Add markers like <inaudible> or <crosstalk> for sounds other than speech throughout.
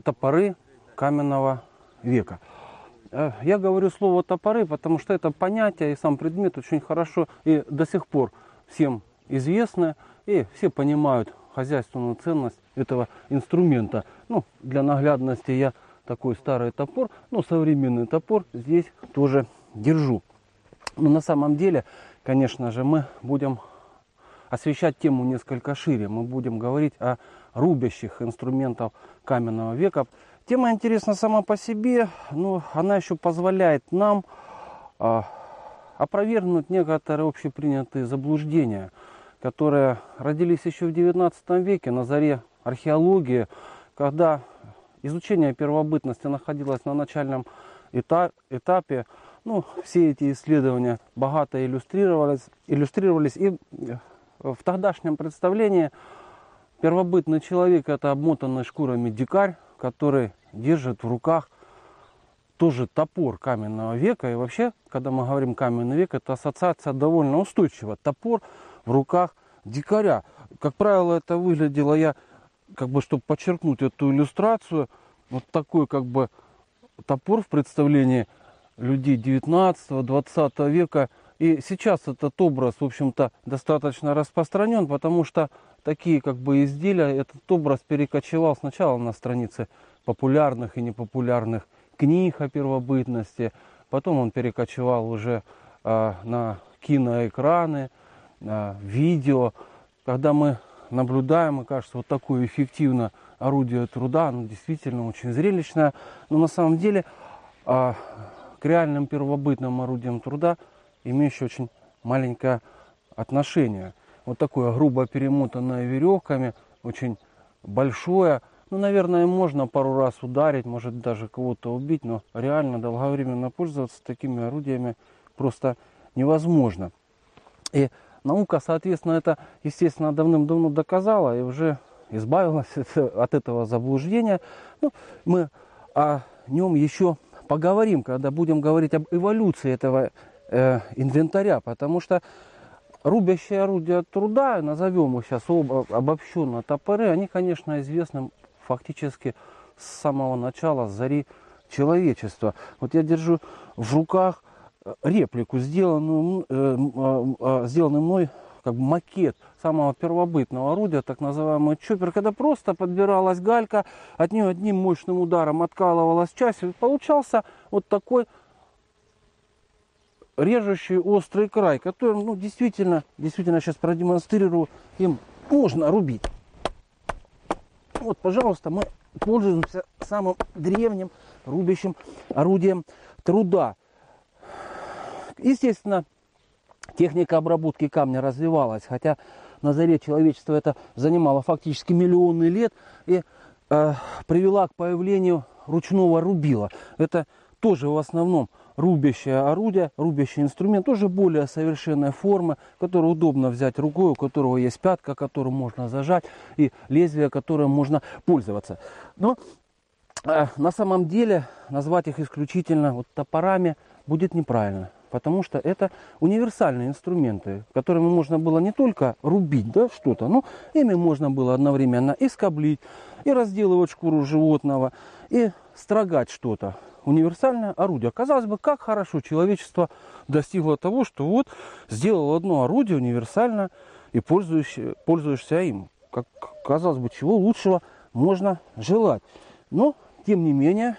топоры каменного века. Э, я говорю слово топоры, потому что это понятие и сам предмет очень хорошо и до сих пор всем известно, и все понимают хозяйственную ценность этого инструмента. Ну, для наглядности я такой старый топор, ну, современный топор здесь тоже держу. Но на самом деле, конечно же, мы будем освещать тему несколько шире. Мы будем говорить о рубящих инструментах каменного века. Тема интересна сама по себе, но она еще позволяет нам а, опровергнуть некоторые общепринятые заблуждения, которые родились еще в XIX веке на заре археологии, когда изучение первобытности находилось на начальном этапе. Ну, все эти исследования богато иллюстрировались, иллюстрировались и в тогдашнем представлении первобытный человек это обмотанный шкурами дикарь, который держит в руках тоже топор каменного века. И вообще, когда мы говорим каменный век, это ассоциация довольно устойчива. Топор в руках дикаря. Как правило, это выглядело я, как бы, чтобы подчеркнуть эту иллюстрацию, вот такой как бы топор в представлении людей 19-20 века – и сейчас этот образ, в общем-то, достаточно распространен, потому что такие как бы изделия, этот образ перекочевал сначала на страницы популярных и непопулярных книг о первобытности, потом он перекочевал уже э, на киноэкраны, э, видео. Когда мы наблюдаем, и кажется, вот такое эффективное орудие труда, оно действительно очень зрелищное, но на самом деле э, к реальным первобытным орудиям труда – имеющее очень маленькое отношение. Вот такое грубо перемотанное веревками, очень большое. Ну, наверное, можно пару раз ударить, может даже кого-то убить, но реально долговременно пользоваться такими орудиями просто невозможно. И наука, соответственно, это, естественно, давным-давно доказала и уже избавилась <laughs> от этого заблуждения. Ну, мы о нем еще поговорим, когда будем говорить об эволюции этого э, инвентаря, потому что рубящие орудия труда, назовем их сейчас обобщенно топоры, они, конечно, известны фактически с самого начала, зари человечества. Вот я держу в руках э, реплику, сделанную, э, э, сделанный мной как бы макет самого первобытного орудия, так называемый чоппер, когда просто подбиралась галька, от нее одним мощным ударом откалывалась часть, и получался вот такой режущий острый край, который, ну, действительно, действительно сейчас продемонстрирую, им можно рубить. Вот, пожалуйста, мы пользуемся самым древним рубящим орудием труда. Естественно, техника обработки камня развивалась, хотя на заре человечества это занимало фактически миллионы лет и э, привела к появлению ручного рубила. Это тоже в основном рубящее орудие, рубящий инструмент, тоже более совершенная форма, которую удобно взять рукой, у которого есть пятка, которую можно зажать, и лезвие, которым можно пользоваться. Но э, на самом деле назвать их исключительно вот топорами будет неправильно. Потому что это универсальные инструменты, которыми можно было не только рубить да, что-то, но ими можно было одновременно и скоблить, и разделывать шкуру животного, и строгать что-то универсальное орудие. Казалось бы, как хорошо человечество достигло того, что вот сделало одно орудие универсально и пользуешься, пользуешься им. Как казалось бы, чего лучшего можно желать. Но, тем не менее,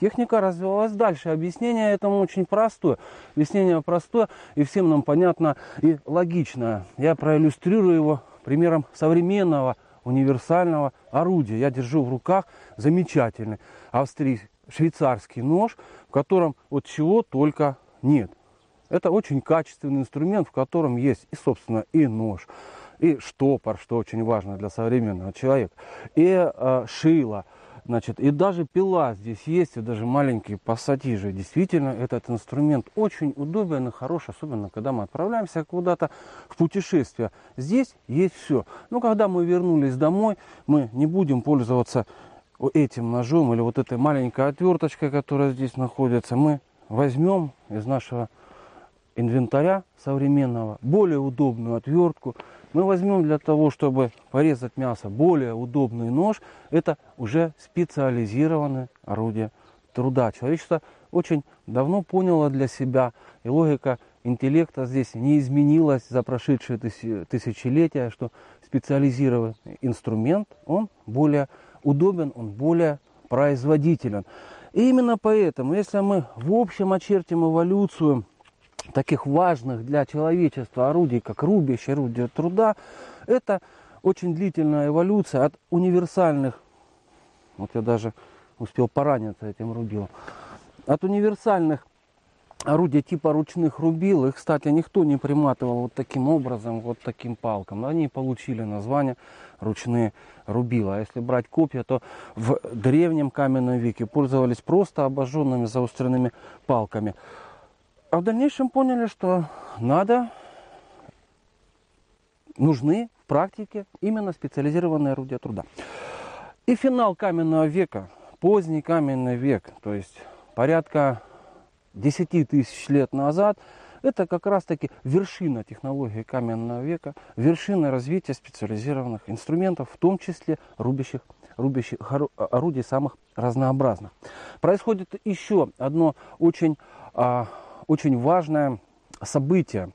техника развивалась дальше. Объяснение этому очень простое. Объяснение простое и всем нам понятно и логичное. Я проиллюстрирую его примером современного универсального орудия. Я держу в руках замечательный австрийский швейцарский нож, в котором вот чего только нет. Это очень качественный инструмент, в котором есть и, собственно, и нож, и штопор, что очень важно для современного человека, и э, шило, значит, и даже пила здесь есть, и даже маленькие пассатижи. Действительно, этот инструмент очень удобен и хорош, особенно когда мы отправляемся куда-то в путешествие. Здесь есть все. Но когда мы вернулись домой, мы не будем пользоваться этим ножом или вот этой маленькой отверточкой, которая здесь находится, мы возьмем из нашего инвентаря современного более удобную отвертку, мы возьмем для того, чтобы порезать мясо, более удобный нож. Это уже специализированное орудие труда. Человечество очень давно поняло для себя, и логика интеллекта здесь не изменилась за прошедшие тысячелетия, что специализированный инструмент, он более удобен, он более производителен. И именно поэтому, если мы в общем очертим эволюцию таких важных для человечества орудий, как рубящее орудие труда, это очень длительная эволюция от универсальных, вот я даже успел пораниться этим рубилом, от универсальных орудия типа ручных рубил, их, кстати, никто не приматывал вот таким образом, вот таким палкам. Они получили название ручные рубила. А если брать копья, то в древнем каменном веке пользовались просто обожженными заостренными палками. А в дальнейшем поняли, что надо, нужны в практике именно специализированные орудия труда. И финал каменного века, поздний каменный век, то есть порядка 10 тысяч лет назад, это как раз таки вершина технологии каменного века, вершина развития специализированных инструментов, в том числе рубящих, рубящих орудий самых разнообразных. Происходит еще одно очень а, очень важное событие,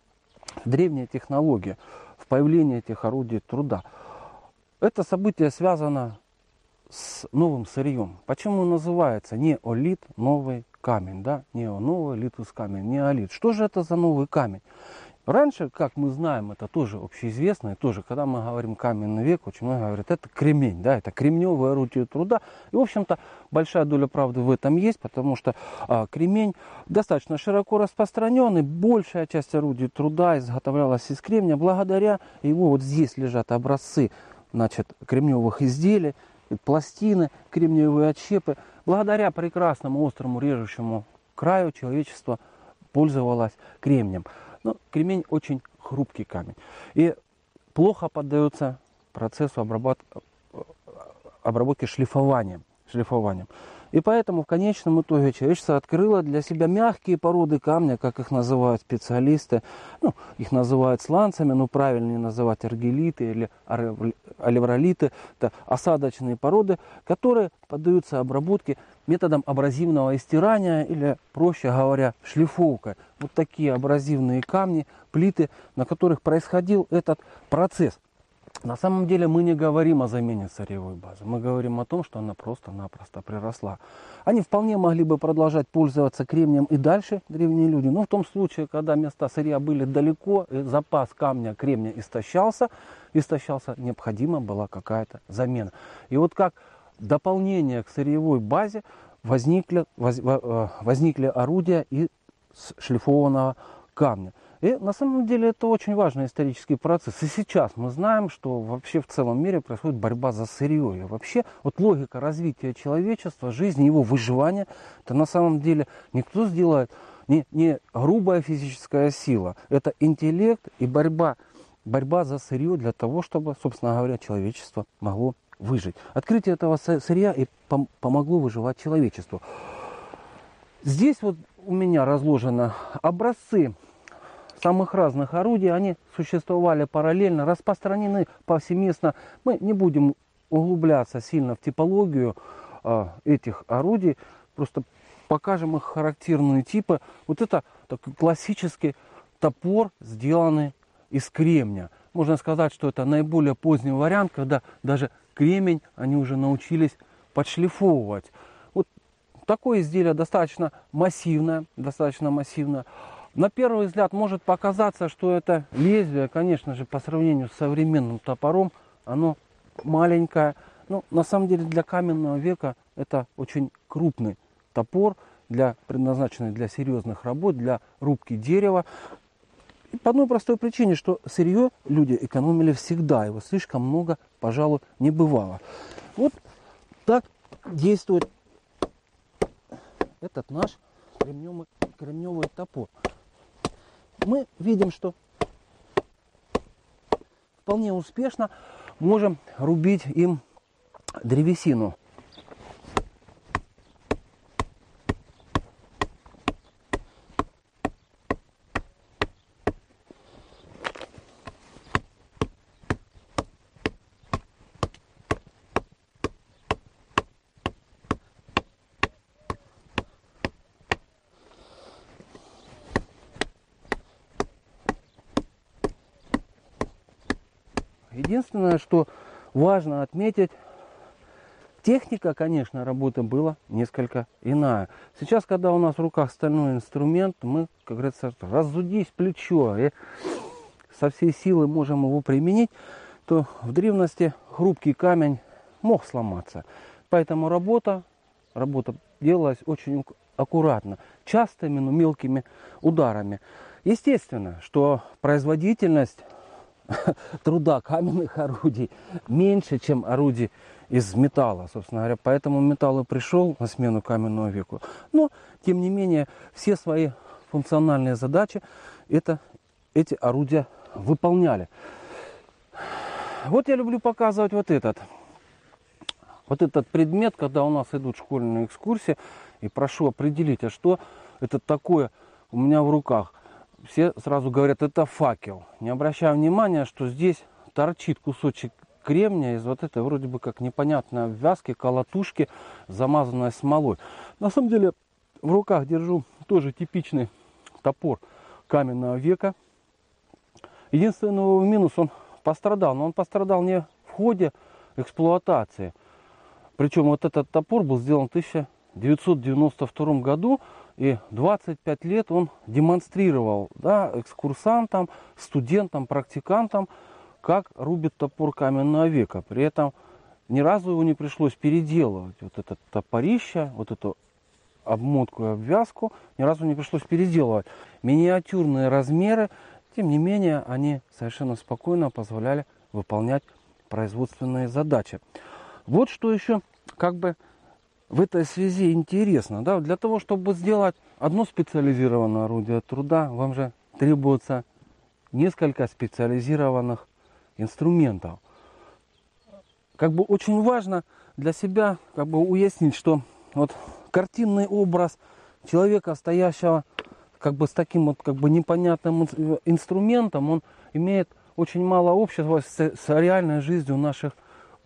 древняя технология в появлении этих орудий труда. Это событие связано с новым сырьем. Почему называется неолит, новый камень, да? Нео, новый литус камень, неолит. Что же это за новый камень? Раньше, как мы знаем, это тоже общеизвестно, и тоже, когда мы говорим каменный век, очень много говорят, это кремень, да, это кремневое орудие труда. И, в общем-то, большая доля правды в этом есть, потому что а, кремень достаточно широко распространенный, большая часть орудий труда изготовлялась из кремня, благодаря его, вот здесь лежат образцы, значит, кремневых изделий, пластины, кремниевые отщепы. Благодаря прекрасному острому режущему краю человечество пользовалось кремнем. Но кремень очень хрупкий камень. И плохо поддается процессу обработки, обработки шлифованием. шлифованием. И поэтому в конечном итоге человечество открыло для себя мягкие породы камня, как их называют специалисты. Ну, их называют сланцами, но правильнее называть аргелиты или алевролиты. Это осадочные породы, которые поддаются обработке методом абразивного истирания или, проще говоря, шлифовкой. Вот такие абразивные камни, плиты, на которых происходил этот процесс. На самом деле мы не говорим о замене сырьевой базы, мы говорим о том, что она просто-напросто приросла. Они вполне могли бы продолжать пользоваться кремнием и дальше, древние люди, но в том случае, когда места сырья были далеко, и запас камня кремня истощался, истощался, необходима была какая-то замена. И вот как дополнение к сырьевой базе возникли, воз, э, возникли орудия из шлифованного камня. И на самом деле это очень важный исторический процесс. И сейчас мы знаем, что вообще в целом мире происходит борьба за сырье. И вообще вот логика развития человечества, жизни, его выживания, это на самом деле никто сделает не, не грубая физическая сила. Это интеллект и борьба, борьба за сырье для того, чтобы, собственно говоря, человечество могло выжить. Открытие этого сырья и пом помогло выживать человечеству. Здесь вот у меня разложены образцы самых разных орудий, они существовали параллельно, распространены повсеместно. Мы не будем углубляться сильно в типологию э, этих орудий, просто покажем их характерные типы. Вот это такой классический топор, сделанный из кремня. Можно сказать, что это наиболее поздний вариант, когда даже кремень они уже научились подшлифовывать. Вот такое изделие достаточно массивное, достаточно массивное. На первый взгляд может показаться, что это лезвие, конечно же, по сравнению с современным топором, оно маленькое. Но на самом деле для каменного века это очень крупный топор, для, предназначенный для серьезных работ, для рубки дерева. И по одной простой причине, что сырье люди экономили всегда, его слишком много, пожалуй, не бывало. Вот так действует этот наш кремневый, кремневый топор мы видим, что вполне успешно можем рубить им древесину. Единственное, что важно отметить, техника, конечно, работы была несколько иная. Сейчас, когда у нас в руках стальной инструмент, мы, как говорится, разудись плечо и со всей силы можем его применить, то в древности хрупкий камень мог сломаться. Поэтому работа, работа делалась очень аккуратно, частыми, но мелкими ударами. Естественно, что производительность <laughs> труда каменных орудий меньше, чем орудий из металла, собственно говоря. Поэтому металл и пришел на смену каменному веку. Но, тем не менее, все свои функциональные задачи это, эти орудия выполняли. Вот я люблю показывать вот этот. Вот этот предмет, когда у нас идут школьные экскурсии, и прошу определить, а что это такое у меня в руках. Все сразу говорят, это факел. Не обращая внимания, что здесь торчит кусочек кремния из вот этой вроде бы как непонятной обвязки, колотушки, замазанной смолой. На самом деле в руках держу тоже типичный топор каменного века. Единственный его минус, он пострадал. Но он пострадал не в ходе эксплуатации. Причем вот этот топор был сделан в 1992 году. И 25 лет он демонстрировал да, экскурсантам, студентам, практикантам, как рубит топор каменного века. При этом ни разу его не пришлось переделывать. Вот это топорище, вот эту обмотку и обвязку ни разу не пришлось переделывать. Миниатюрные размеры тем не менее, они совершенно спокойно позволяли выполнять производственные задачи. Вот что еще как бы в этой связи интересно. Да? Для того, чтобы сделать одно специализированное орудие труда, вам же требуется несколько специализированных инструментов. Как бы очень важно для себя как бы уяснить, что вот картинный образ человека, стоящего как бы с таким вот как бы непонятным инструментом, он имеет очень мало общего с, с реальной жизнью наших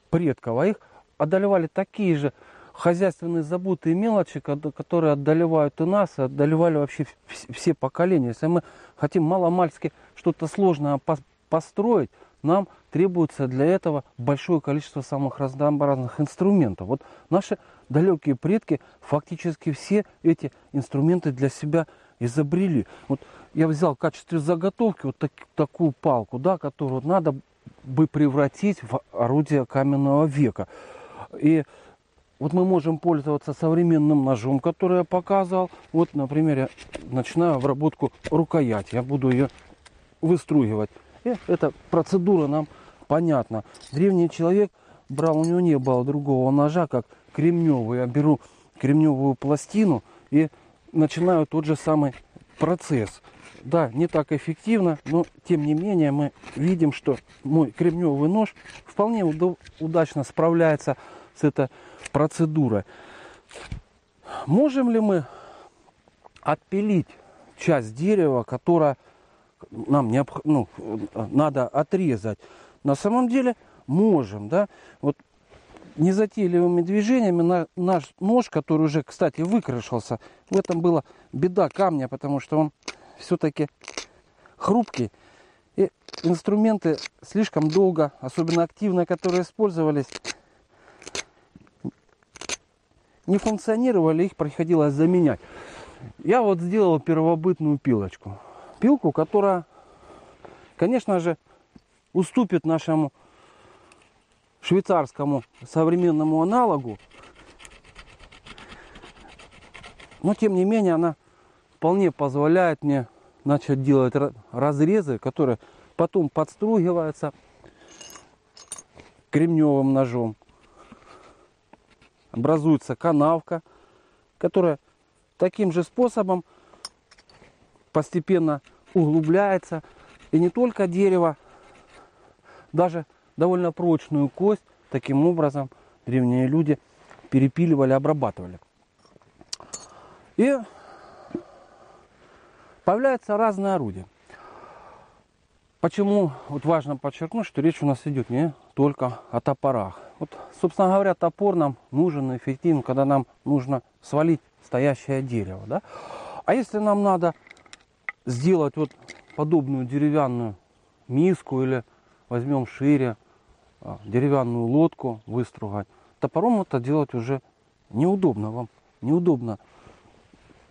предков. А их одолевали такие же хозяйственные заботы и мелочи, которые одолевают и нас, и одолевали вообще все поколения. Если мы хотим маломальски что-то сложное построить, нам требуется для этого большое количество самых разнообразных инструментов. Вот наши далекие предки фактически все эти инструменты для себя изобрели. Вот я взял в качестве заготовки вот так, такую палку, да, которую надо бы превратить в орудие каменного века. И вот мы можем пользоваться современным ножом, который я показывал. Вот, например, я начинаю обработку рукоять. Я буду ее выстругивать. И эта процедура нам понятна. Древний человек брал, у него не было другого ножа, как кремневый. Я беру кремневую пластину и начинаю тот же самый процесс. Да, не так эффективно, но тем не менее мы видим, что мой кремневый нож вполне удачно справляется с этой процедурой. Можем ли мы отпилить часть дерева, которая нам необх... ну, надо отрезать? На самом деле можем, да. Вот незатейливыми движениями на наш нож, который уже, кстати, выкрашился, в этом была беда камня, потому что он все-таки хрупкий. И инструменты слишком долго, особенно активные, которые использовались, не функционировали, их приходилось заменять. Я вот сделал первобытную пилочку. Пилку, которая, конечно же, уступит нашему швейцарскому современному аналогу. Но тем не менее она вполне позволяет мне начать делать разрезы, которые потом подстругиваются кремневым ножом. Образуется канавка, которая таким же способом постепенно углубляется. И не только дерево, даже довольно прочную кость. Таким образом древние люди перепиливали, обрабатывали. И появляются разные орудия. Почему вот важно подчеркнуть, что речь у нас идет не только о топорах. Вот, собственно говоря, топор нам нужен эффективен, когда нам нужно свалить стоящее дерево. Да? А если нам надо сделать вот подобную деревянную миску или возьмем шире, а, деревянную лодку выстругать. Топором это делать уже неудобно вам, неудобно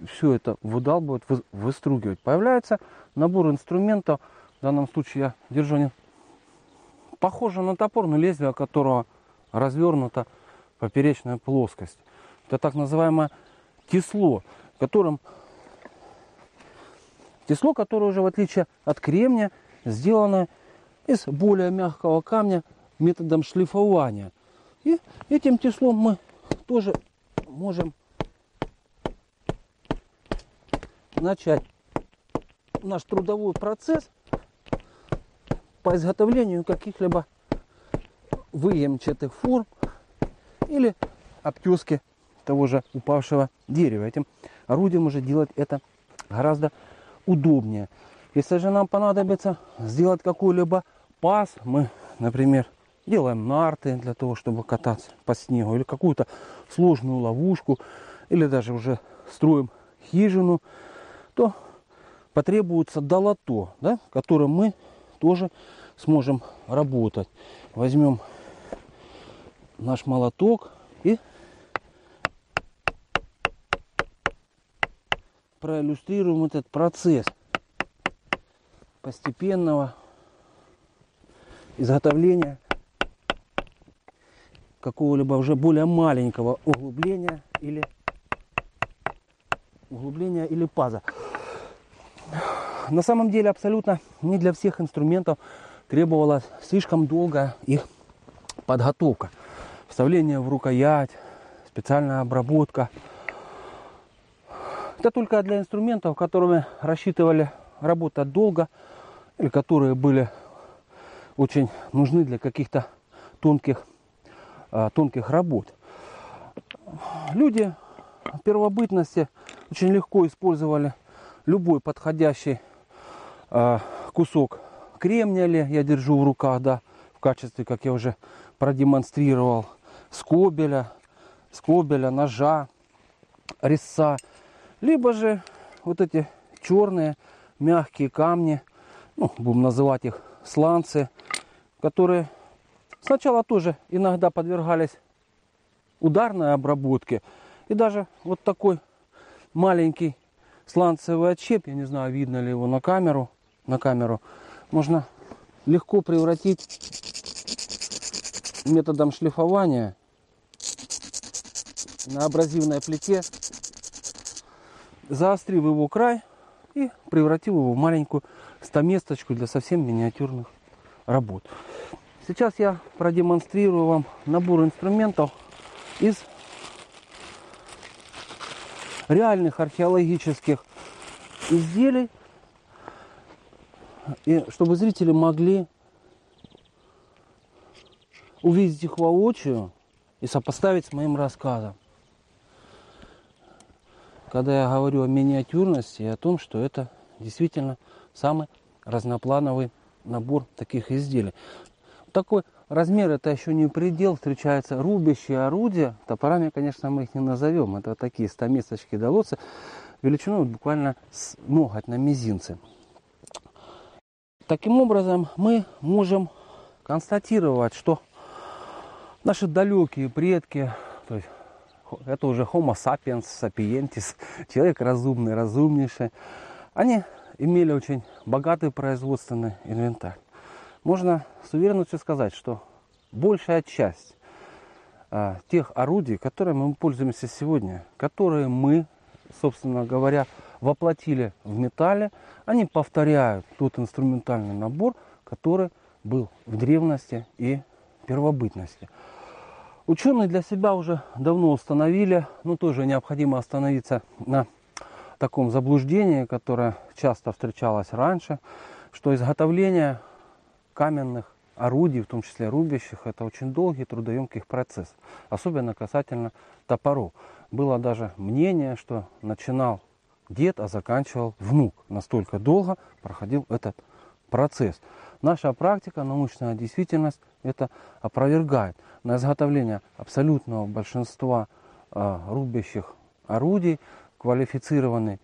все это выдалбывать, вы- выстругивать. Появляется набор инструментов, в данном случае я держу не похоже на топор, но лезвие которого развернуто поперечная плоскость. Это так называемое тесло, которым тесло, которое уже в отличие от кремня сделано из более мягкого камня методом шлифования. И этим теслом мы тоже можем начать наш трудовой процесс по изготовлению каких-либо выемчатых форм или обтески того же упавшего дерева. Этим орудием уже делать это гораздо удобнее. Если же нам понадобится сделать какой-либо паз, мы, например, делаем нарты для того, чтобы кататься по снегу, или какую-то сложную ловушку, или даже уже строим хижину, то потребуется долото, да, которым мы тоже сможем работать. Возьмем наш молоток и проиллюстрируем этот процесс постепенного изготовления какого-либо уже более маленького углубления или углубления или паза. На самом деле абсолютно не для всех инструментов требовалась слишком долгая их подготовка. Вставление в рукоять, специальная обработка. Это только для инструментов, которыми рассчитывали работать долго или которые были очень нужны для каких-то тонких, а, тонких работ. Люди в первобытности очень легко использовали любой подходящий а, кусок кремня ли я держу в руках, да, в качестве, как я уже продемонстрировал, скобеля, скобеля, ножа, резца, либо же вот эти черные мягкие камни, ну, будем называть их сланцы, которые сначала тоже иногда подвергались ударной обработке. И даже вот такой маленький сланцевый отщеп, я не знаю, видно ли его на камеру, на камеру, можно легко превратить методом шлифования на абразивной плите, заострив его край и превратив его в маленькую стаместочку для совсем миниатюрных работ. Сейчас я продемонстрирую вам набор инструментов из реальных археологических изделий, и чтобы зрители могли увидеть их воочию и сопоставить с моим рассказом. Когда я говорю о миниатюрности и о том, что это действительно самый разноплановый набор таких изделий. Такой размер это еще не предел, встречаются рубящие орудия. Топорами, конечно, мы их не назовем. Это такие стамесочки долотцы, величиной буквально с ноготь на мизинце. Таким образом, мы можем констатировать, что наши далекие предки, то есть это уже Homo sapiens sapientis, <laughs> человек разумный, разумнейший, они имели очень богатый производственный инвентарь. Можно с уверенностью сказать, что большая часть а, тех орудий, которыми мы пользуемся сегодня, которые мы, собственно говоря, воплотили в металле, они повторяют тот инструментальный набор, который был в древности и первобытности. Ученые для себя уже давно установили, но тоже необходимо остановиться на таком заблуждении, которое часто встречалось раньше, что изготовление каменных орудий, в том числе рубящих, это очень долгий трудоемкий процесс, особенно касательно топоров. Было даже мнение, что начинал дед, а заканчивал внук. Настолько долго проходил этот процесс. Наша практика, научная действительность это опровергает. На изготовление абсолютного большинства э, рубящих орудий квалифицированный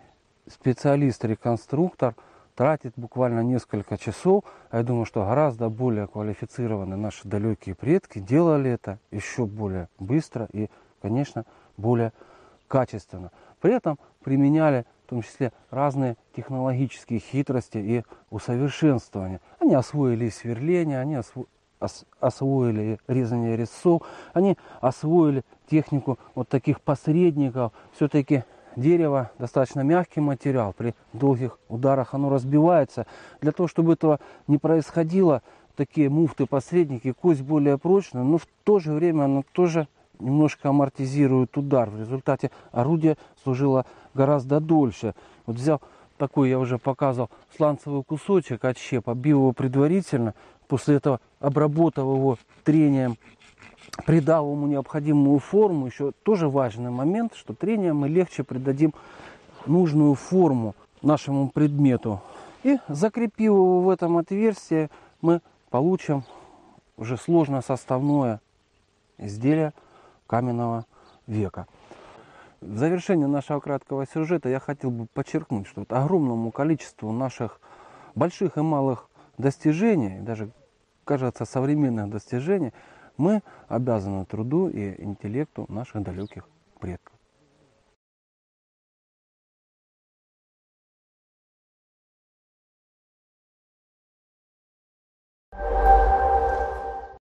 специалист-реконструктор тратит буквально несколько часов. А я думаю, что гораздо более квалифицированные наши далекие предки делали это еще более быстро и, конечно, более качественно. При этом применяли в том числе разные технологические хитрости и усовершенствования. Они освоили сверление, они осво освоили резание резцов, они освоили технику вот таких посредников. Все-таки дерево достаточно мягкий материал, при долгих ударах оно разбивается. Для того, чтобы этого не происходило, такие муфты-посредники, кость более прочная, но в то же время оно тоже немножко амортизирует удар. В результате орудие служило гораздо дольше. Вот взял такой, я уже показывал, сланцевый кусочек от щепа, бил его предварительно, после этого обработал его трением придал ему необходимую форму, еще тоже важный момент, что трением мы легче придадим нужную форму нашему предмету. И закрепив его в этом отверстии, мы получим уже сложно составное изделие каменного века. В завершение нашего краткого сюжета я хотел бы подчеркнуть, что вот огромному количеству наших больших и малых достижений, даже, кажется, современных достижений, мы обязаны труду и интеллекту наших далеких